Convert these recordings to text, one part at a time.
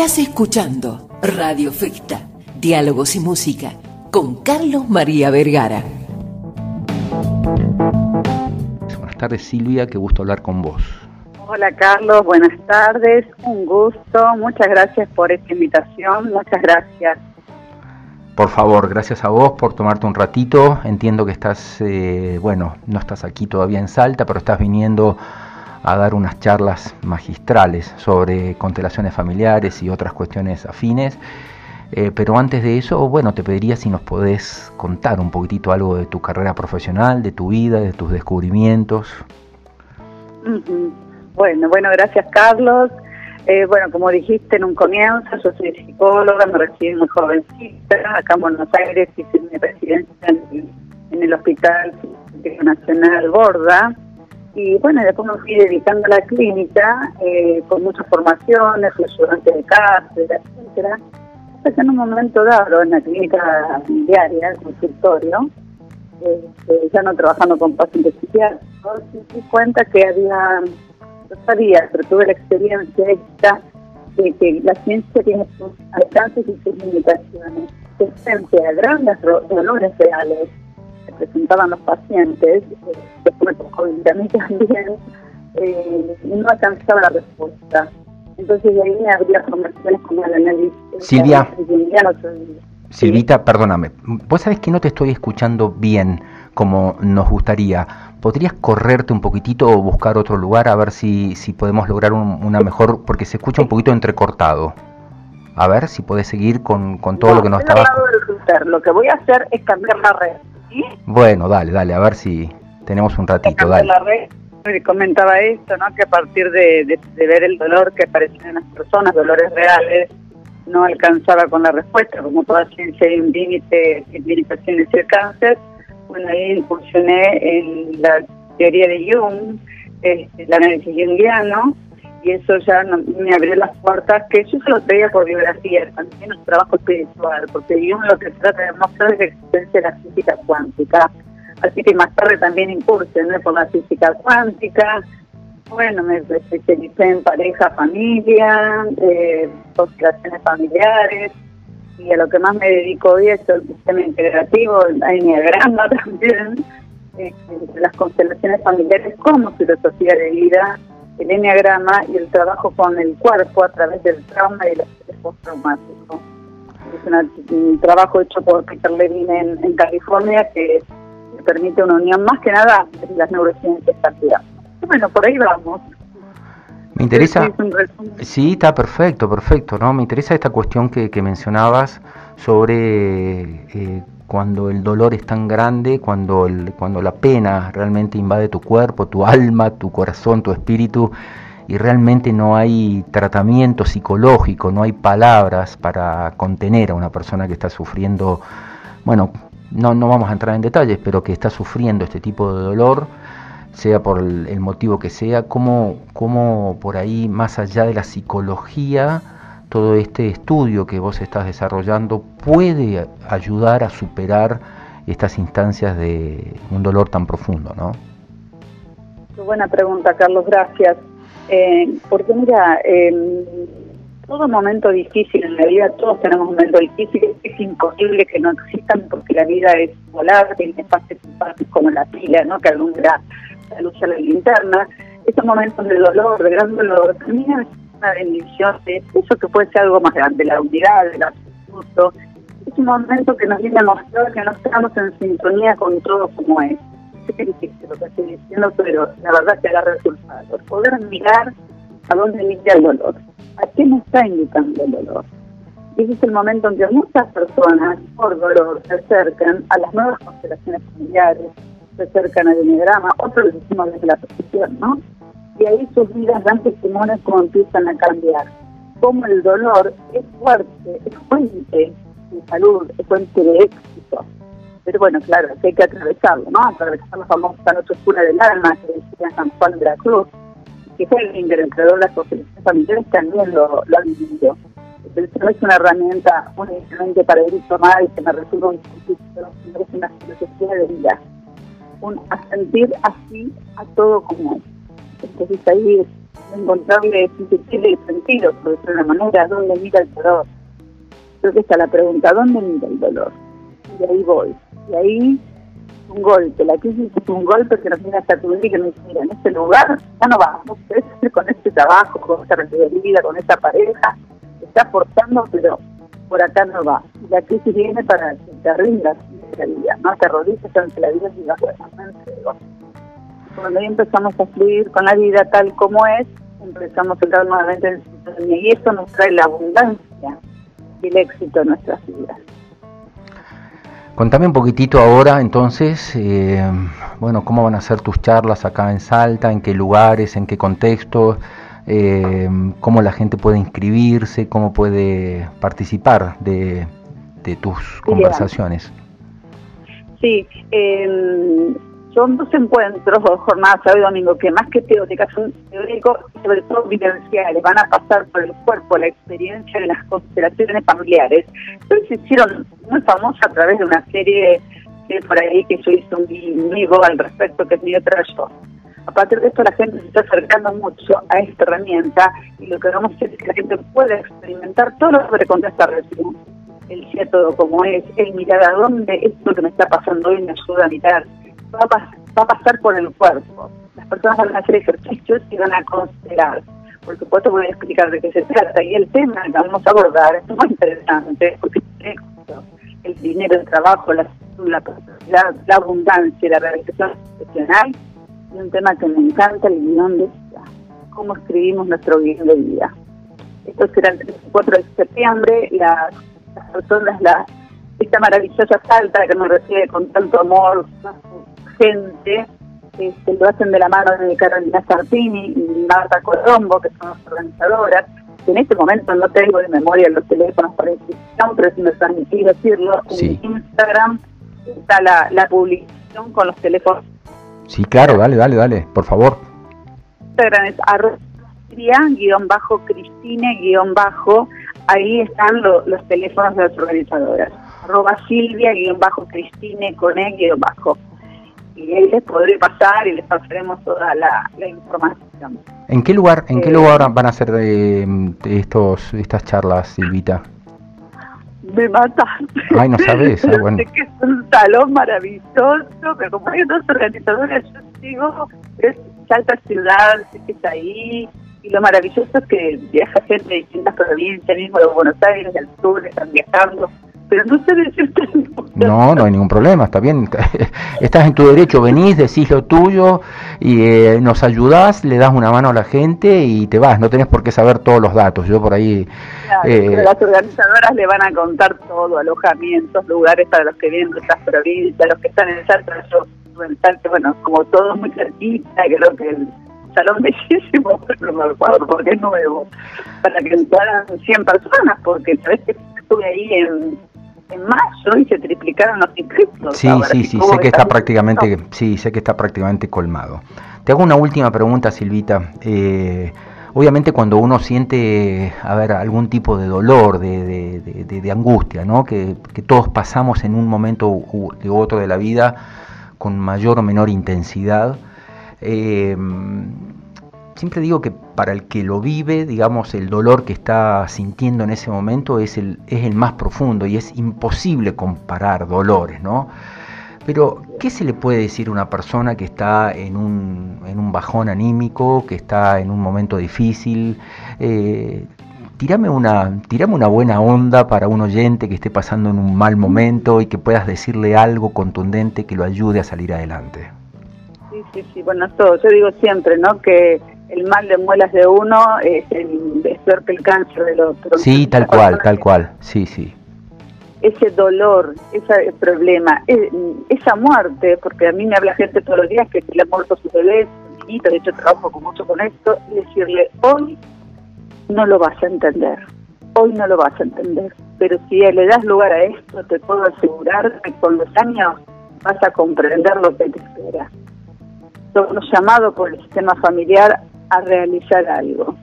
Estás escuchando Radio Festa, Diálogos y Música, con Carlos María Vergara. Buenas tardes Silvia, qué gusto hablar con vos. Hola Carlos, buenas tardes, un gusto, muchas gracias por esta invitación, muchas gracias. Por favor, gracias a vos por tomarte un ratito. Entiendo que estás, eh, bueno, no estás aquí todavía en Salta, pero estás viniendo a dar unas charlas magistrales sobre constelaciones familiares y otras cuestiones afines. Eh, pero antes de eso, bueno, te pediría si nos podés contar un poquitito algo de tu carrera profesional, de tu vida, de tus descubrimientos. Bueno, bueno, gracias Carlos. Eh, bueno, como dijiste en un comienzo, yo soy psicóloga, me recibí muy jovencita, acá en Buenos Aires hice mi residencia en, en el Hospital Nacional Borda y bueno, después me fui dedicando a la clínica eh, con muchas formaciones, fui ayudante de cátedra, etcétera. Hasta en un momento dado, en la clínica diaria, el consultorio, este, ya no trabajando con pacientes psiquiátricos, me di cuenta que había, no sabía, pero tuve la experiencia esta de que la ciencia tiene sus alcances y sus limitaciones. Que frente a grandes dolores reales presentaban los pacientes, eh, después me tocó a mí también, eh, no alcanzaba la respuesta. Entonces de ahí me habría formaciones como el análisis. Silvia. Silvita, perdóname. Vos sabés que no te estoy escuchando bien como nos gustaría. ¿Podrías correrte un poquitito o buscar otro lugar a ver si, si podemos lograr una mejor, porque se escucha un poquito entrecortado? A ver si podés seguir con, con todo lo que nos estaba... Lo que voy a hacer es cambiar la red. Bueno, dale, dale, a ver si tenemos un ratito. Dale. La red, comentaba esto, ¿no? Que a partir de, ver el dolor que aparecía en las personas, dolores reales, no alcanzaba con la respuesta, como toda ciencia hay un límite, limitaciones y el cáncer. Bueno, ahí incursioné en la teoría de Jung, este, el análisis jungiano, y eso ya me abrió las puertas que yo se lo traía por biografía, también un trabajo espiritual, porque yo lo que trata de mostrar es la existencia de la física cuántica. Así que más tarde también incursioné por la física cuántica. Bueno, me especialicé en pareja, familia, eh, constelaciones familiares, y a lo que más me dedico hoy es el sistema integrativo, el enneagrama también, eh, las constelaciones familiares como filosofía de vida el enneagrama y el trabajo con el cuerpo a través del trauma y el estrés postraumático. Es un trabajo hecho por Peter Levin en, California que permite una unión más que nada de las neurociencias Bueno, por ahí vamos. Me interesa, sí, está perfecto, perfecto, ¿no? Me interesa esta cuestión que, que mencionabas sobre eh, cuando el dolor es tan grande, cuando, el, cuando la pena realmente invade tu cuerpo, tu alma, tu corazón, tu espíritu, y realmente no hay tratamiento psicológico, no hay palabras para contener a una persona que está sufriendo, bueno, no, no vamos a entrar en detalles, pero que está sufriendo este tipo de dolor, sea por el, motivo que sea, como, como por ahí, más allá de la psicología, todo este estudio que vos estás desarrollando puede ayudar a superar estas instancias de un dolor tan profundo, ¿no? Qué buena pregunta, Carlos, gracias. Eh, porque mira, en todo momento difícil en la vida, todos tenemos un momento difícil, es imposible que no existan porque la vida es volar, tiene fases como la pila, ¿no? que alumbra la luz a la linterna. Esos momentos de dolor, de gran dolor, también una bendición de eso que puede ser algo más grande, la unidad, el absoluto. Es un momento que nos viene a mostrar que no estamos en sintonía con todo como es. Que difícil lo que estoy diciendo, pero la verdad que agarra resultados. Poder mirar a dónde mira el dolor, a qué me está indicando el dolor. Y ese es el momento en que muchas personas, por dolor, se acercan a las nuevas constelaciones familiares, se acercan al diagrama, otros lo decimos desde la posición, ¿no? y ahí sus vidas dan testimonios como empiezan a cambiar. Como el dolor es fuerte, es fuente de salud, es fuente de éxito. Pero bueno, claro, hay que atravesarlo, ¿no? Atravesar la famosa noche oscura del alma que decía San Juan de la Cruz, que fue el intercreador de las conferencias familiares, también lo, lo ha vivido. No es una herramienta únicamente para ir tomar y que me resuelva un es una filosofía de vida. Un, a sentir así a todo como es. Entonces ahí encontrarle el sentido, por decirlo de una manera, ¿dónde mira el dolor? Creo que está la pregunta, ¿dónde mira el dolor? Y ahí voy. Y ahí un golpe, la crisis es un golpe que nos viene a sacudir y nos dice, mira, en este lugar ya no vamos, con este trabajo, con esta vida, con esta pareja, está forzando, pero por acá no va. Y la crisis viene para que te rindas la vida, ¿no? Te rodillas ante la vida y digas, bueno, me Cuando ahí empezamos a fluir con la vida tal como es, empezamos a entrar nuevamente en sintonía y eso nos trae la abundancia y el éxito en nuestras vidas. Contame un poquitito ahora, entonces, eh, bueno, cómo van a ser tus charlas acá en Salta, en qué lugares, en qué contextos, eh, cómo la gente puede inscribirse, cómo puede participar de, tus conversaciones. Sí, eh, son dos encuentros, dos jornadas, sábado y domingo, que más que teóricas son teóricos sobre todo vivenciales, van a pasar por el cuerpo la experiencia de las constelaciones familiares. Entonces se hicieron muy famosas a través de una serie por ahí que yo hice un vivo al respecto, que es mi otra yo. A partir de esto la gente se está acercando mucho a esta herramienta y lo que vamos a hacer es que la gente pueda experimentar todo lo que conté esta recién. El todo como es, el mirar a dónde esto que me está pasando hoy me ayuda a mirar va a, pasar por el cuerpo. Las personas van a hacer ejercicios y van a considerar. Por supuesto voy a explicar de qué se trata y el tema que vamos a abordar es muy interesante porque el dinero, el trabajo, la, la, la abundancia, la realización profesional y un tema que me encanta, el guion de vida, cómo escribimos nuestro guion de vida. Esto será el 3 y 4 de septiembre, las personas, la, esta maravillosa salta que nos recibe con tanto amor, gente, este, lo hacen de la mano de Carolina Sartini y Marta Colombo, que son las organizadoras. En este momento no tengo de memoria los teléfonos para inscripción, pero si me permitís decirlo, en Instagram está la, la publicación con los teléfonos. Sí, claro, dale, dale, dale, por favor. Instagram es arroba guion bajo Cristine guion bajo, ahí están los teléfonos de las organizadoras. Arroba Silvia guion bajo Cristine con E guion bajo y ahí les podré pasar y les pasaremos toda la, información. ¿En qué lugar, en qué eh, lugar van a ser de, estos estas charlas, Silvita? Me mataste. Ay, no sabes. Ah, bueno. sé que es un salón maravilloso, pero como hay dos organizadores, yo sigo, es Salta Ciudad, sé que está ahí, y lo maravilloso es que viaja gente de distintas provincias, mismo de Buenos Aires, del sur, están viajando pero no decirte No, no hay ningún problema, está bien. Estás en tu derecho, venís, decís lo tuyo y eh, nos ayudás, le das una mano a la gente y te vas. No tenés por qué saber todos los datos. Yo por ahí. Eh, las organizadoras le van a contar todo: alojamientos, lugares para los que vienen de estas provincias, los que están en Salta. Yo, en Salta, bueno, como todos muy cerquita, creo que salón bellísimo, pero no me acuerdo porque es nuevo, para que entraran 100 personas, porque sabes que estuve ahí en en mayo y se triplicaron los inscritos. Sí, sí, sí, sé que está prácticamente, sí, sé que está prácticamente colmado. Te hago una última pregunta, Silvita. Eh, obviamente cuando uno siente, a ver, algún tipo de dolor, de, de, angustia, ¿no? Que, que, todos pasamos en un momento u, otro de la vida con mayor o menor intensidad. Eh, siempre digo que para el que lo vive, digamos, el dolor que está sintiendo en ese momento es el, más profundo y es imposible comparar dolores, ¿no? Pero, ¿qué se le puede decir a una persona que está en un, bajón anímico, que está en un momento difícil? Eh, una, tirame una buena onda para un oyente que esté pasando en un mal momento y que puedas decirle algo contundente que lo ayude a salir adelante. Sí, sí, bueno, todo. Yo digo siempre, ¿no? Que el mal de muelas de uno es, el, peor que el cáncer del otro. Sí, tal cual, tal cual, sí, sí. Ese dolor, ese problema, e, esa muerte, porque a mí me habla gente todos los días que le ha muerto su bebé, y de hecho trabajo mucho con esto, y decirle, hoy no lo vas a entender, hoy no lo vas a entender, pero si le das lugar a esto, te puedo asegurar que con los años vas a comprender lo que te espera. Somos llamados por el sistema familiar a realizar algo.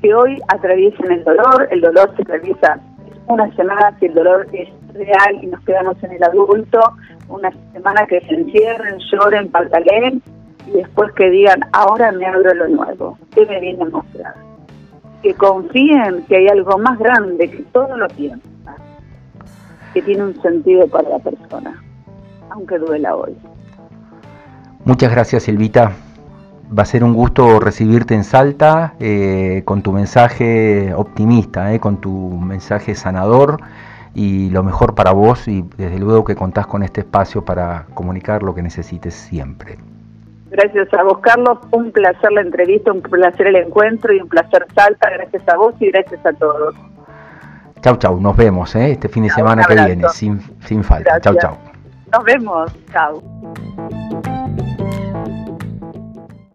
Que hoy atraviesen el dolor, el dolor se atraviesa una semana que el dolor es real y nos quedamos en el adulto, una semana que se encierren, lloren, patalen, y después que digan, ahora me abro lo nuevo, ¿qué me viene a mostrar? Que confíen que hay algo más grande que todo lo piensa, que tiene un sentido para la persona, aunque duela hoy. Muchas gracias, Silvita. Va a ser un gusto recibirte en Salta eh, con tu mensaje optimista, eh, con tu mensaje sanador y lo mejor para vos y desde luego que contás con este espacio para comunicar lo que necesites siempre. Gracias a vos, Carlos. Un placer la entrevista, un placer el encuentro y un placer Salta. Gracias a vos y gracias a todos. Chau, chau. Nos vemos ¿eh? este fin de semana que viene, sin, sin falta. Chau, chau. Nos vemos. Chau.